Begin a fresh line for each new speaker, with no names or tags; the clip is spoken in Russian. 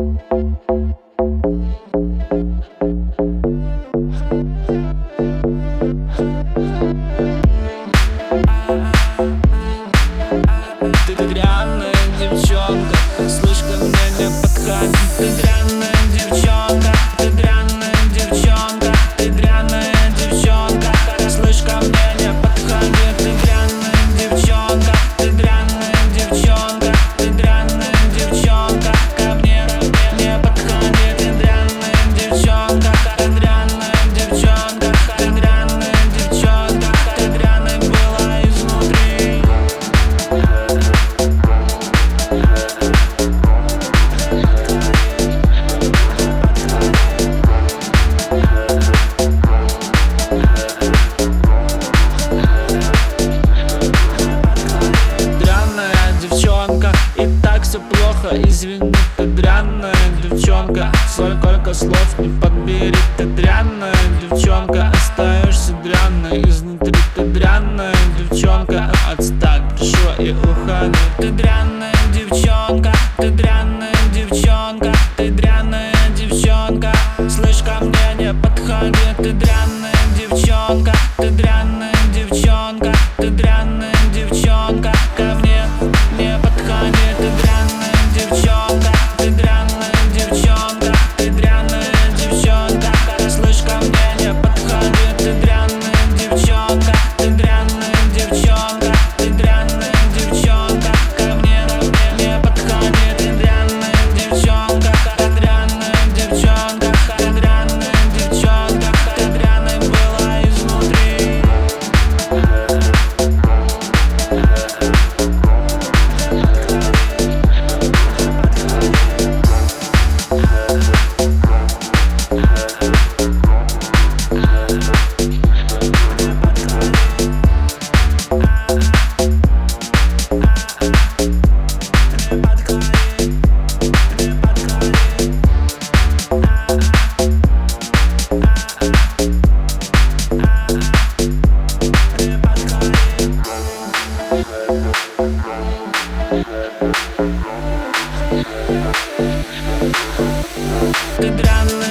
Ты дрянная девчонка, слышь ко мне не подходи, ты дрянная жалко слов не подбери. Ты дрянная девчонка, остаешься дрянной. Изнутри ты дрянная девчонка а Отстань, пришла и ухану, Ты дрянная Ты дрянная.